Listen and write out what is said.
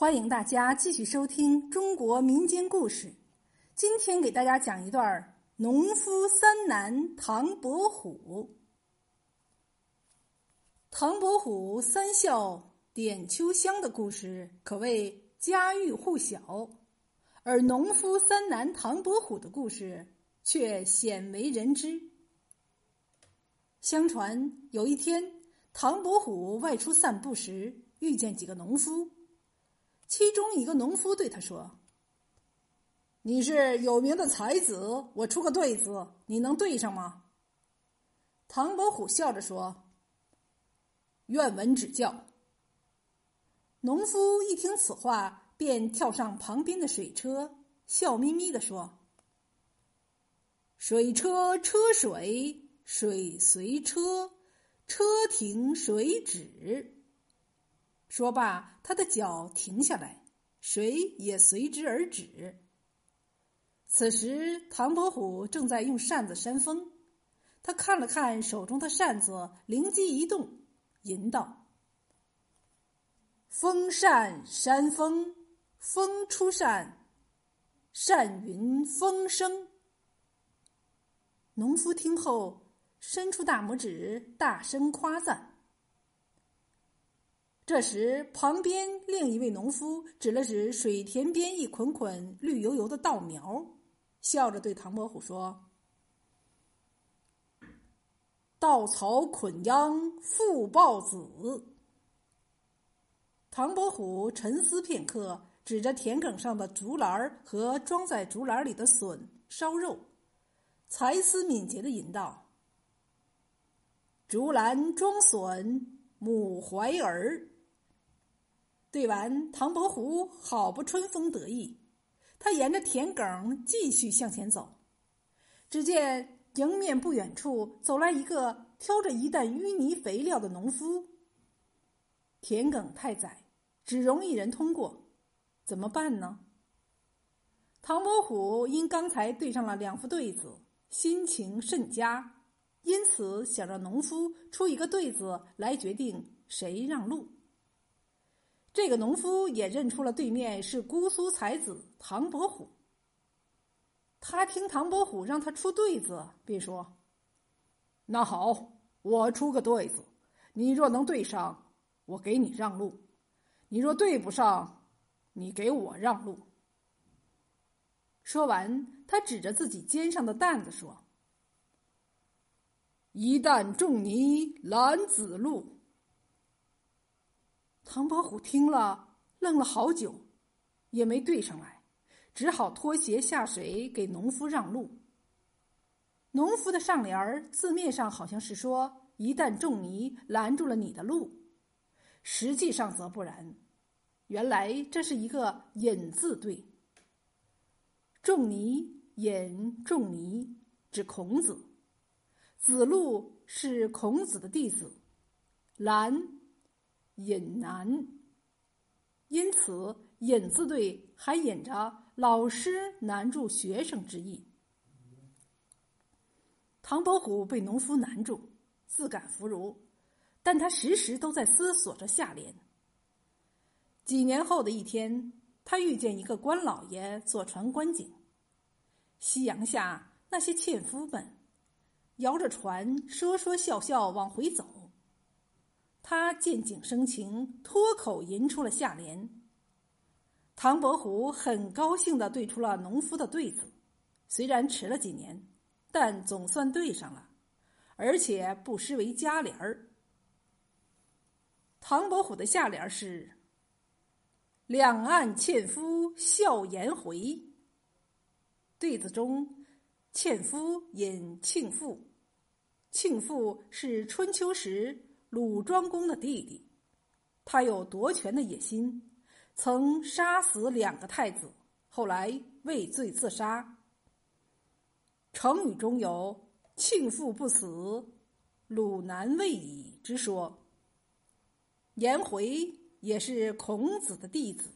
欢迎大家继续收听中国民间故事。今天给大家讲一段农夫三男唐伯虎。唐伯虎三笑点秋香的故事可谓家喻户晓，而农夫三男唐伯虎的故事却鲜为人知。相传有一天，唐伯虎外出散步时，遇见几个农夫。其中一个农夫对他说：“你是有名的才子，我出个对子，你能对上吗？”唐伯虎笑着说：“愿闻指教。”农夫一听此话，便跳上旁边的水车，笑眯眯的说：“水车车水，水随车，车停水止。”说罢，他的脚停下来，水也随之而止。此时，唐伯虎正在用扇子扇风，他看了看手中的扇子，灵机一动，吟道：“风扇扇风，风出扇，扇云风生。”农夫听后，伸出大拇指，大声夸赞。这时，旁边另一位农夫指了指水田边一捆捆绿油油的稻苗，笑着对唐伯虎说：“稻草捆秧复抱子。”唐伯虎沉思片刻，指着田埂上的竹篮和装在竹篮里的笋烧肉，才思敏捷的吟道：“竹篮装笋，母怀儿。”对完，唐伯虎好不春风得意。他沿着田埂继续向前走，只见迎面不远处走来一个挑着一担淤泥肥料的农夫。田埂太窄，只容一人通过，怎么办呢？唐伯虎因刚才对上了两副对子，心情甚佳，因此想让农夫出一个对子来决定谁让路。这个农夫也认出了对面是姑苏才子唐伯虎。他听唐伯虎让他出对子，便说：“那好，我出个对子，你若能对上，我给你让路；你若对不上，你给我让路。”说完，他指着自己肩上的担子说：“一担重泥拦子路。”唐伯虎听了，愣了好久，也没对上来，只好脱鞋下水给农夫让路。农夫的上联儿字面上好像是说“一旦仲尼拦住了你的路”，实际上则不然。原来这是一个引字对。仲尼引仲尼指孔子，子路是孔子的弟子，拦。引难，因此引字对还引着老师难住学生之意。唐伯虎被农夫难住，自感弗如，但他时时都在思索着下联。几年后的一天，他遇见一个官老爷坐船观景，夕阳下那些纤夫们摇着船，说说笑笑往回走。他见景生情，脱口吟出了下联。唐伯虎很高兴的对出了农夫的对子，虽然迟了几年，但总算对上了，而且不失为佳联儿。唐伯虎的下联是：“两岸纤夫笑颜回。”对子中，纤夫引庆父，庆父是春秋时。鲁庄公的弟弟，他有夺权的野心，曾杀死两个太子，后来畏罪自杀。成语中有“庆父不死，鲁难未已”之说。颜回也是孔子的弟子。